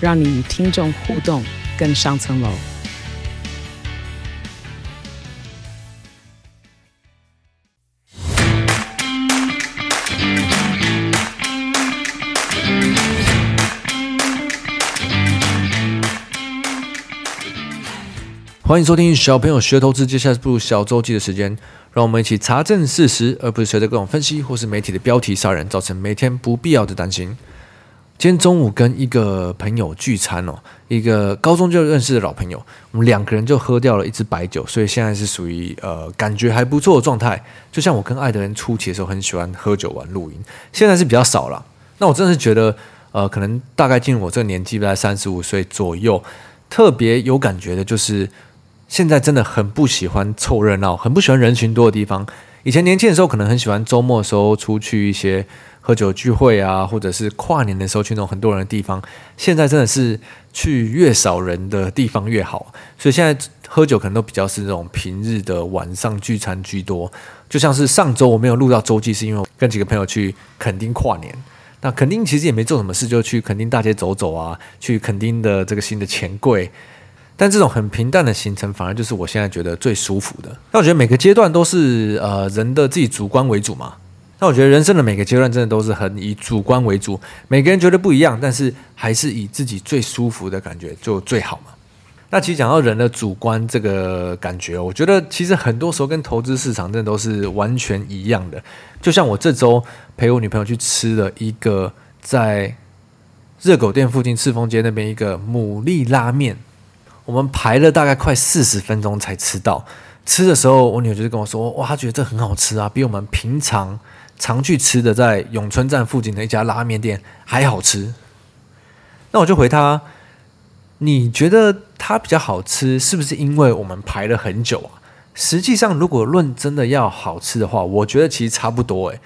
让你与听众互动更上层楼。欢迎收听小朋友学投资，接下来步小周记的时间，让我们一起查证事实，而不是随着各种分析或是媒体的标题杀人，造成每天不必要的担心。今天中午跟一个朋友聚餐哦，一个高中就认识的老朋友，我们两个人就喝掉了一支白酒，所以现在是属于呃感觉还不错的状态。就像我跟爱的人初期的时候很喜欢喝酒玩露营，现在是比较少了。那我真的是觉得呃，可能大概进入我这个年纪，在三十五岁左右，特别有感觉的就是。现在真的很不喜欢凑热闹，很不喜欢人群多的地方。以前年轻的时候，可能很喜欢周末的时候出去一些喝酒聚会啊，或者是跨年的时候去那种很多人的地方。现在真的是去越少人的地方越好，所以现在喝酒可能都比较是这种平日的晚上聚餐居多。就像是上周我没有录到周记，是因为我跟几个朋友去垦丁跨年。那垦丁其实也没做什么事，就去垦丁大街走走啊，去垦丁的这个新的钱柜。但这种很平淡的行程，反而就是我现在觉得最舒服的。那我觉得每个阶段都是呃人的自己主观为主嘛。那我觉得人生的每个阶段真的都是很以主观为主，每个人觉得不一样，但是还是以自己最舒服的感觉就最好嘛。那其实讲到人的主观这个感觉，我觉得其实很多时候跟投资市场真的都是完全一样的。就像我这周陪我女朋友去吃了一个在热狗店附近赤峰街那边一个牡蛎拉面。我们排了大概快四十分钟才吃到。吃的时候，我女儿就是跟我说：“哇，她觉得这很好吃啊，比我们平常常去吃的在永春站附近的一家拉面店还好吃。”那我就回他：“你觉得它比较好吃，是不是因为我们排了很久啊？实际上，如果论真的要好吃的话，我觉得其实差不多诶。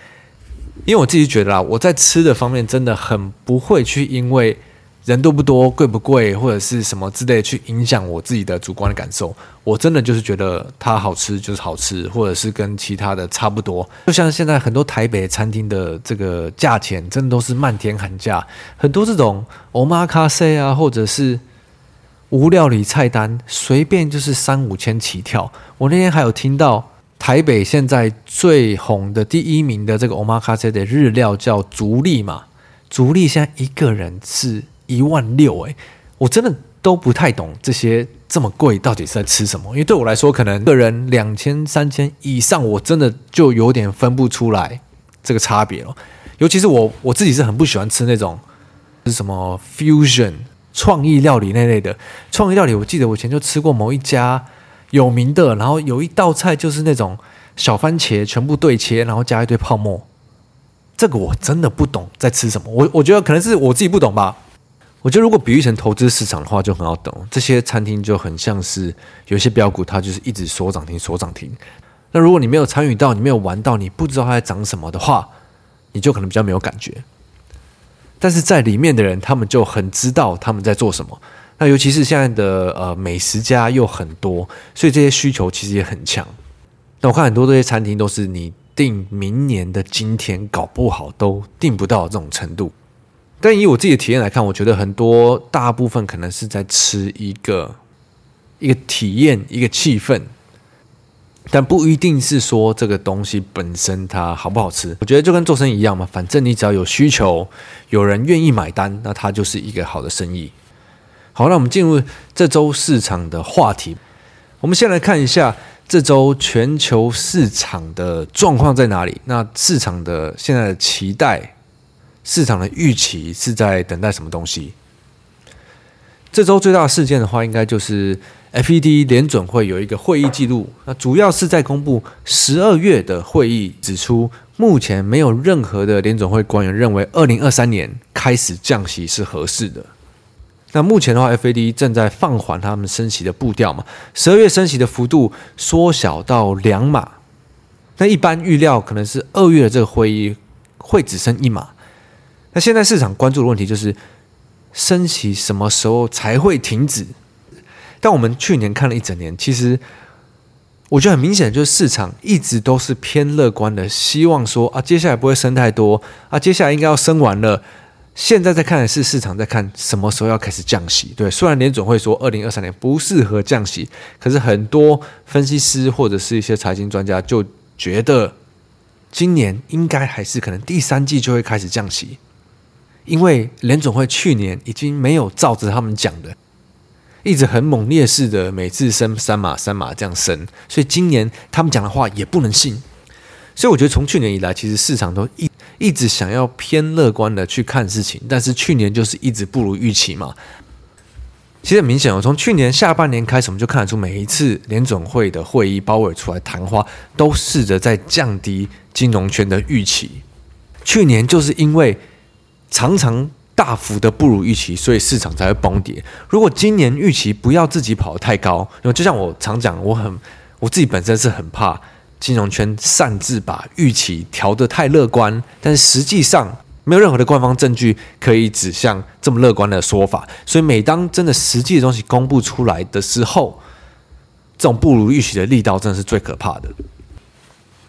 因为我自己觉得啦，我在吃的方面真的很不会去因为。人多不多，贵不贵，或者是什么之类，去影响我自己的主观的感受。我真的就是觉得它好吃就是好吃，或者是跟其他的差不多。就像现在很多台北餐厅的这个价钱，真的都是漫天喊价。很多这种 omakase 啊，或者是无料理菜单，随便就是三五千起跳。我那天还有听到台北现在最红的第一名的这个 omakase 的日料叫足利嘛，足利现在一个人是。一万六诶，我真的都不太懂这些这么贵到底是在吃什么。因为对我来说，可能个人两千三千以上，我真的就有点分不出来这个差别了。尤其是我我自己是很不喜欢吃那种是什么 fusion 创意料理那类的创意料理。我记得我以前就吃过某一家有名的，然后有一道菜就是那种小番茄全部对切，然后加一堆泡沫。这个我真的不懂在吃什么。我我觉得可能是我自己不懂吧。我觉得如果比喻成投资市场的话，就很好懂。这些餐厅就很像是有些标股，它就是一直锁涨停、锁涨停。那如果你没有参与到，你没有玩到，你不知道它在涨什么的话，你就可能比较没有感觉。但是在里面的人，他们就很知道他们在做什么。那尤其是现在的呃美食家又很多，所以这些需求其实也很强。那我看很多这些餐厅都是你订明年的今天，搞不好都订不到这种程度。但以我自己的体验来看，我觉得很多大部分可能是在吃一个一个体验，一个气氛，但不一定是说这个东西本身它好不好吃。我觉得就跟做生意一样嘛，反正你只要有需求，有人愿意买单，那它就是一个好的生意。好，那我们进入这周市场的话题。我们先来看一下这周全球市场的状况在哪里。那市场的现在的期待。市场的预期是在等待什么东西？这周最大的事件的话，应该就是 FED 联准会有一个会议记录，那主要是在公布十二月的会议，指出目前没有任何的联准会官员认为二零二三年开始降息是合适的。那目前的话，FED 正在放缓他们升息的步调嘛，十二月升息的幅度缩小到两码。那一般预料可能是二月的这个会议会只升一码。那现在市场关注的问题就是升息什么时候才会停止？但我们去年看了一整年，其实我觉得很明显，就是市场一直都是偏乐观的，希望说啊，接下来不会升太多啊，接下来应该要升完了。现在在看的是市场在看什么时候要开始降息。对，虽然联总会说二零二三年不适合降息，可是很多分析师或者是一些财经专家就觉得今年应该还是可能第三季就会开始降息，因为联总会去年已经没有照着他们讲的，一直很猛烈式的每次升三码三码这样升，所以今年他们讲的话也不能信。所以我觉得从去年以来，其实市场都一一直想要偏乐观的去看事情，但是去年就是一直不如预期嘛。其实很明显哦，从去年下半年开始，我们就看得出每一次联总会的会议，鲍威尔出来谈话，都试着在降低金融圈的预期。去年就是因为常常大幅的不如预期，所以市场才会崩跌。如果今年预期不要自己跑得太高，因为就像我常讲，我很我自己本身是很怕。金融圈擅自把预期调得太乐观，但是实际上没有任何的官方证据可以指向这么乐观的说法。所以每当真的实际的东西公布出来的时候，这种不如预期的力道真的是最可怕的。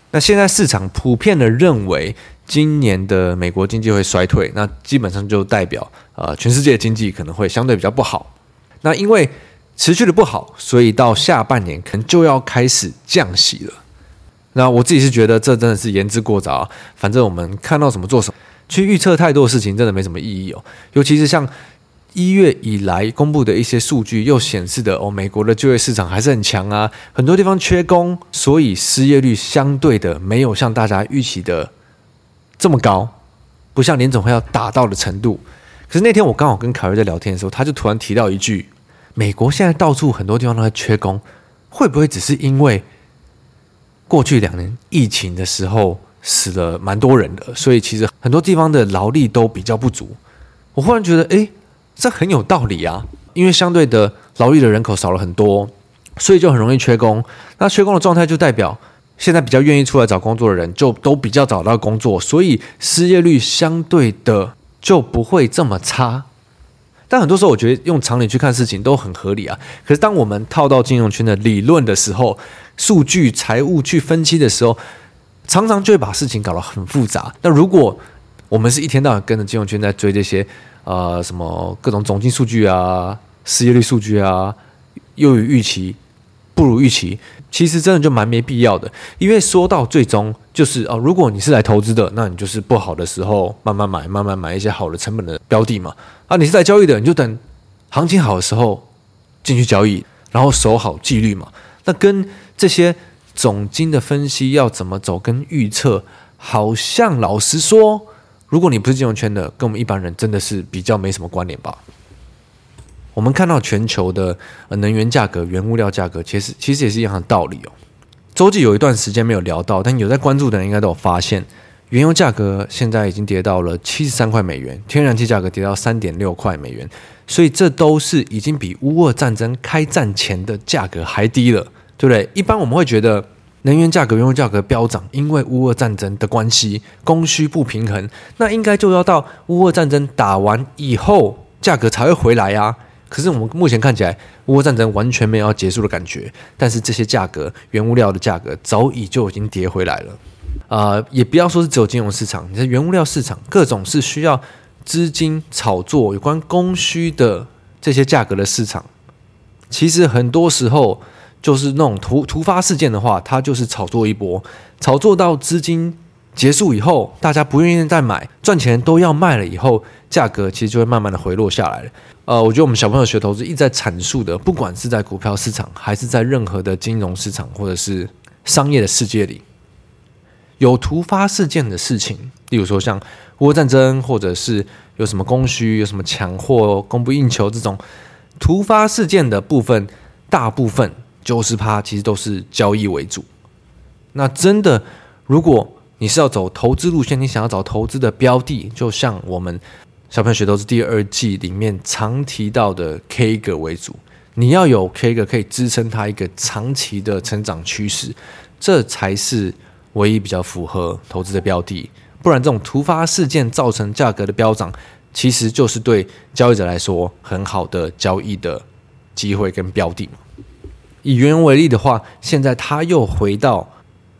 那现在市场普遍的认为，今年的美国经济会衰退，那基本上就代表呃全世界的经济可能会相对比较不好。那因为持续的不好，所以到下半年可能就要开始降息了。那我自己是觉得这真的是言之过早，反正我们看到什么做什么，去预测太多的事情真的没什么意义哦。尤其是像一月以来公布的一些数据，又显示的哦，美国的就业市场还是很强啊，很多地方缺工，所以失业率相对的没有像大家预期的这么高，不像联总会要达到的程度。可是那天我刚好跟凯瑞在聊天的时候，他就突然提到一句：美国现在到处很多地方都在缺工，会不会只是因为？过去两年疫情的时候死了蛮多人的，所以其实很多地方的劳力都比较不足。我忽然觉得，诶，这很有道理啊！因为相对的劳力的人口少了很多，所以就很容易缺工。那缺工的状态就代表现在比较愿意出来找工作的人就都比较找到工作，所以失业率相对的就不会这么差。但很多时候，我觉得用常理去看事情都很合理啊。可是当我们套到金融圈的理论的时候，数据、财务去分析的时候，常常就会把事情搞得很复杂。那如果我们是一天到晚跟着金融圈在追这些呃什么各种总经数据啊、失业率数据啊，优于预期、不如预期。其实真的就蛮没必要的，因为说到最终就是哦，如果你是来投资的，那你就是不好的时候慢慢买，慢慢买一些好的成本的标的嘛。啊，你是来交易的，你就等行情好的时候进去交易，然后守好纪律嘛。那跟这些总经的分析要怎么走，跟预测，好像老实说，如果你不是金融圈的，跟我们一般人真的是比较没什么关联吧。我们看到全球的能源价格、原物料价格，其实其实也是一样的道理哦。周记有一段时间没有聊到，但有在关注的人应该都有发现，原油价格现在已经跌到了七十三块美元，天然气价格跌到三点六块美元，所以这都是已经比乌俄战争开战前的价格还低了，对不对？一般我们会觉得能源价格、原油价格飙涨，因为乌俄战争的关系，供需不平衡，那应该就要到乌俄战争打完以后，价格才会回来呀。可是我们目前看起来，乌战争完全没有要结束的感觉。但是这些价格，原物料的价格早已就已经跌回来了。呃，也不要说是只有金融市场，你的原物料市场，各种是需要资金炒作有关供需的这些价格的市场，其实很多时候就是那种突突发事件的话，它就是炒作一波，炒作到资金结束以后，大家不愿意再买，赚钱都要卖了以后，价格其实就会慢慢的回落下来了。呃，我觉得我们小朋友学投资一直在阐述的，不管是在股票市场，还是在任何的金融市场，或者是商业的世界里，有突发事件的事情，例如说像乌战争，或者是有什么供需、有什么抢货、供不应求这种突发事件的部分，大部分九十趴其实都是交易为主。那真的，如果你是要走投资路线，你想要找投资的标的，就像我们。小朋友学投资第二季里面常提到的 K 个为主，你要有 K 个可以支撑它一个长期的成长趋势，这才是唯一比较符合投资的标的。不然，这种突发事件造成价格的飙涨，其实就是对交易者来说很好的交易的机会跟标的。以原油为例的话，现在它又回到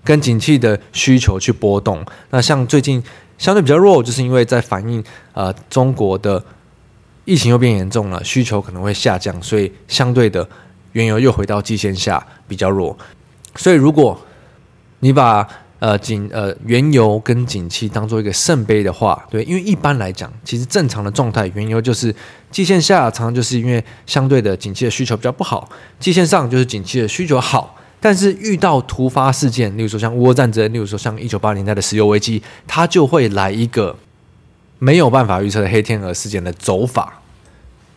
跟景气的需求去波动。那像最近。相对比较弱，就是因为在反映呃中国的疫情又变严重了，需求可能会下降，所以相对的原油又回到季线下比较弱。所以如果你把呃景呃原油跟景气当做一个圣杯的话，对，因为一般来讲，其实正常的状态，原油就是季线下，常常就是因为相对的景气的需求比较不好，季线上就是景气的需求好。但是遇到突发事件，例如说像乌战争，例如说像一九八零年代的石油危机，它就会来一个没有办法预测的黑天鹅事件的走法。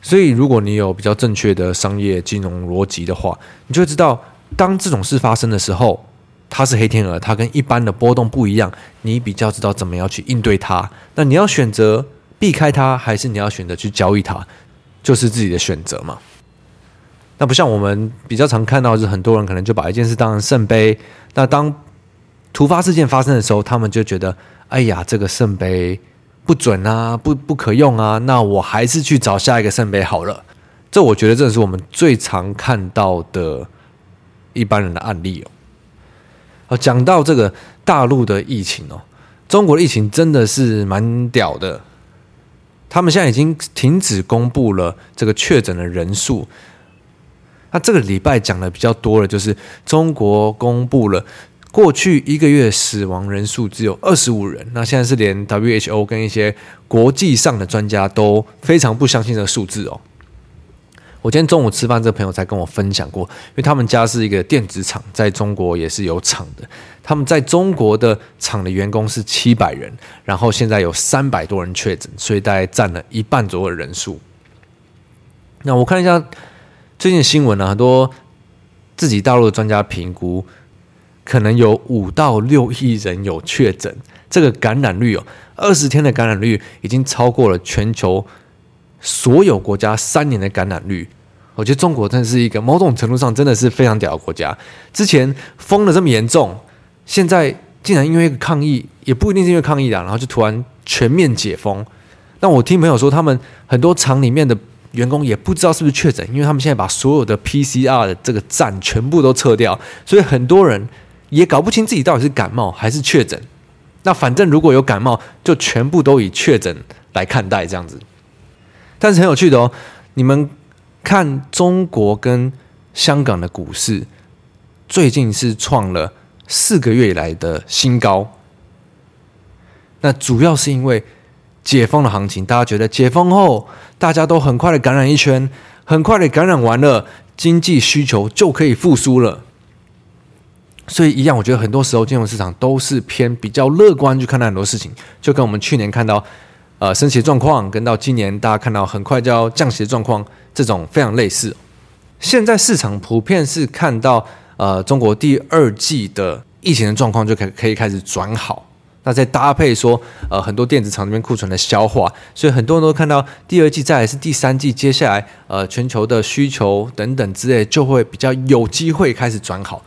所以，如果你有比较正确的商业金融逻辑的话，你就知道，当这种事发生的时候，它是黑天鹅，它跟一般的波动不一样，你比较知道怎么样去应对它。那你要选择避开它，还是你要选择去交易它，就是自己的选择嘛。那不像我们比较常看到，是很多人可能就把一件事当成圣杯。那当突发事件发生的时候，他们就觉得，哎呀，这个圣杯不准啊，不不可用啊。那我还是去找下一个圣杯好了。这我觉得这是我们最常看到的一般人的案例哦。哦，讲到这个大陆的疫情哦，中国的疫情真的是蛮屌的。他们现在已经停止公布了这个确诊的人数。那这个礼拜讲的比较多的，就是中国公布了过去一个月死亡人数只有二十五人。那现在是连 WHO 跟一些国际上的专家都非常不相信这个数字哦。我今天中午吃饭，这个朋友才跟我分享过，因为他们家是一个电子厂，在中国也是有厂的。他们在中国的厂的员工是七百人，然后现在有三百多人确诊，所以大概占了一半左右的人数。那我看一下。最近新闻呢，很多自己大陆的专家评估，可能有五到六亿人有确诊。这个感染率哦，二十天的感染率已经超过了全球所有国家三年的感染率。我觉得中国真的是一个某种程度上真的是非常屌的国家。之前封的这么严重，现在竟然因为一个抗议，也不一定是因为抗议的，然后就突然全面解封。那我听朋友说，他们很多厂里面的。员工也不知道是不是确诊，因为他们现在把所有的 PCR 的这个站全部都撤掉，所以很多人也搞不清自己到底是感冒还是确诊。那反正如果有感冒，就全部都以确诊来看待这样子。但是很有趣的哦，你们看中国跟香港的股市，最近是创了四个月以来的新高。那主要是因为。解封的行情，大家觉得解封后，大家都很快的感染一圈，很快的感染完了，经济需求就可以复苏了。所以一样，我觉得很多时候金融市场都是偏比较乐观去看待很多事情，就跟我们去年看到呃升息的状况，跟到今年大家看到很快就要降息的状况，这种非常类似。现在市场普遍是看到呃中国第二季的疫情的状况就可可以开始转好。那再搭配说，呃，很多电子厂那边库存的消化，所以很多人都看到第二季，再来是第三季，接下来呃，全球的需求等等之类，就会比较有机会开始转好。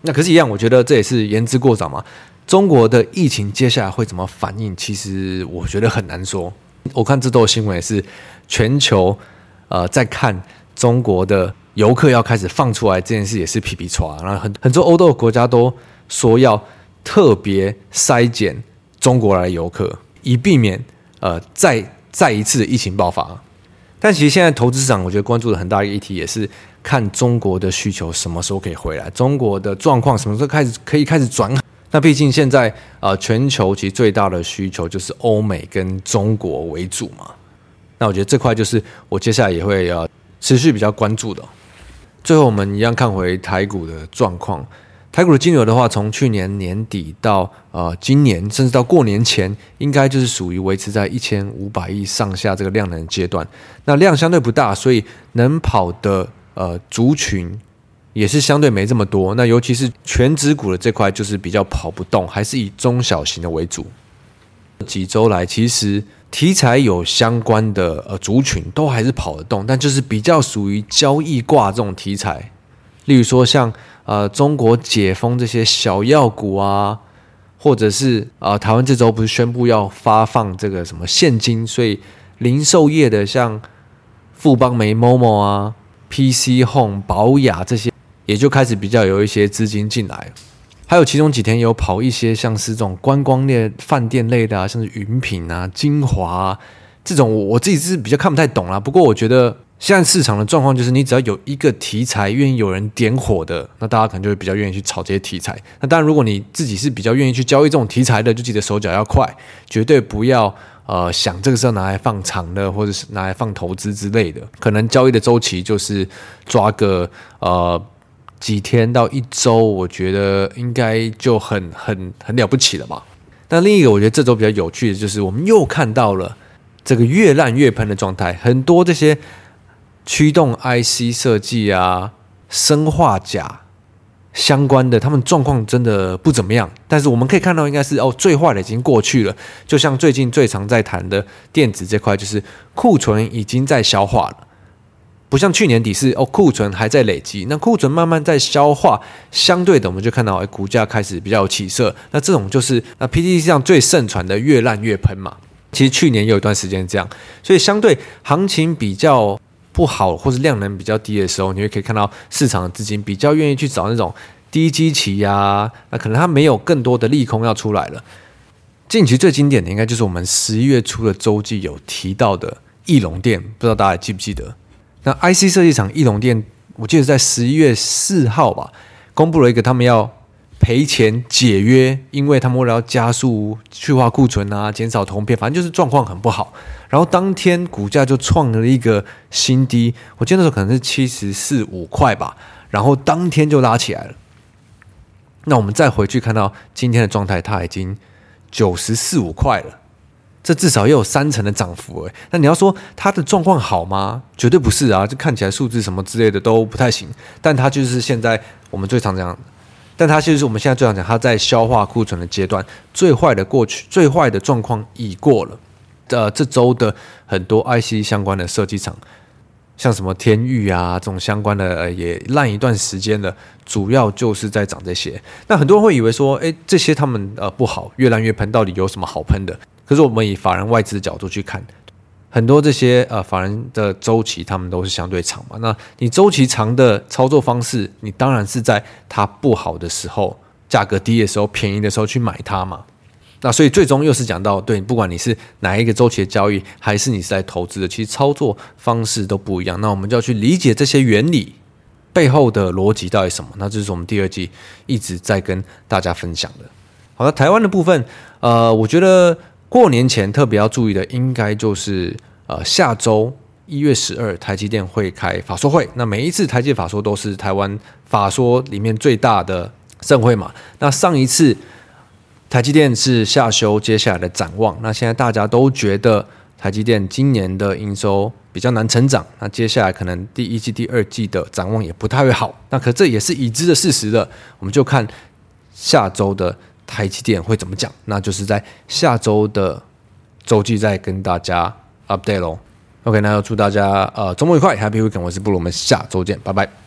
那可是，一样，我觉得这也是言之过早嘛。中国的疫情接下来会怎么反应？其实我觉得很难说。我看这都有新闻也是全球呃在看中国的游客要开始放出来这件事，也是皮皮剉。然后很很多欧洲的国家都说要。特别筛检中国来的游客，以避免呃再再一次的疫情爆发。但其实现在投资市场，我觉得关注的很大一个议题也是看中国的需求什么时候可以回来，中国的状况什么时候开始可以开始转好。那毕竟现在呃全球其实最大的需求就是欧美跟中国为主嘛。那我觉得这块就是我接下来也会呃持续比较关注的。最后我们一样看回台股的状况。台股的金额的话，从去年年底到呃今年，甚至到过年前，应该就是属于维持在一千五百亿上下这个量能阶段。那量相对不大，所以能跑的呃族群也是相对没这么多。那尤其是权值股的这块，就是比较跑不动，还是以中小型的为主。几周来，其实题材有相关的呃族群都还是跑得动，但就是比较属于交易挂这种题材，例如说像呃中国解封这些小药股啊，或者是呃台湾这周不是宣布要发放这个什么现金，所以零售业的像富邦媒、Momo 啊、PC Home、保雅这些，也就开始比较有一些资金进来。还有其中几天有跑一些像是这种观光类、饭店类的啊，像是云品啊、晶华啊这种，我自己是比较看不太懂啦。不过我觉得现在市场的状况就是，你只要有一个题材愿意有人点火的，那大家可能就会比较愿意去炒这些题材。那当然，如果你自己是比较愿意去交易这种题材的，就记得手脚要快，绝对不要呃想这个时候拿来放长的，或者是拿来放投资之类的。可能交易的周期就是抓个呃。几天到一周，我觉得应该就很很很了不起了吧。那另一个我觉得这周比较有趣的就是，我们又看到了这个越烂越喷的状态，很多这些驱动 IC 设计啊、砷化镓相关的，他们状况真的不怎么样。但是我们可以看到，应该是哦，最坏的已经过去了。就像最近最常在谈的电子这块，就是库存已经在消化了。不像去年底是哦，库存还在累积，那库存慢慢在消化，相对的我们就看到哎，股价开始比较有起色。那这种就是那 p t c 上最盛传的越烂越喷嘛。其实去年有一段时间这样，所以相对行情比较不好或是量能比较低的时候，你会可以看到市场的资金比较愿意去找那种低基期呀、那可能它没有更多的利空要出来了。近期最经典的应该就是我们十一月初的周记有提到的义隆电，不知道大家记不记得？那 IC 设计厂义隆电，我记得在十一月四号吧，公布了一个他们要赔钱解约，因为他们为了要加速去化库存啊，减少铜片，反正就是状况很不好。然后当天股价就创了一个新低，我记得那时候可能是七十四五块吧，然后当天就拉起来了。那我们再回去看到今天的状态，它已经九十四五块了。这至少也有三成的涨幅诶，那你要说它的状况好吗？绝对不是啊，就看起来数字什么之类的都不太行。但它就是现在我们最常讲，但它其实我们现在最常讲，它在消化库存的阶段，最坏的过去，最坏的状况已过了。呃，这周的很多 IC 相关的设计厂，像什么天域啊这种相关的，呃，也烂一段时间了，主要就是在涨这些。那很多人会以为说，诶，这些他们呃不好，越烂越喷，到底有什么好喷的？可是我们以法人外资的角度去看，很多这些呃法人的周期，他们都是相对长嘛。那你周期长的操作方式，你当然是在它不好的时候，价格低的时候，便宜的时候去买它嘛。那所以最终又是讲到，对，不管你是哪一个周期的交易，还是你是在投资的，其实操作方式都不一样。那我们就要去理解这些原理背后的逻辑到底什么。那这是我们第二季一直在跟大家分享的。好的，台湾的部分，呃，我觉得。过年前特别要注意的，应该就是呃下周一月十二，台积电会开法说会。那每一次台积法说都是台湾法说里面最大的盛会嘛。那上一次台积电是下修接下来的展望，那现在大家都觉得台积电今年的营收比较难成长，那接下来可能第一季、第二季的展望也不太会好。那可这也是已知的事实的，我们就看下周的。台积电会怎么讲？那就是在下周的周记再跟大家 update 喽。OK，那要祝大家呃周末愉快，Happy Weekend！我是布鲁，我们下周见，拜拜。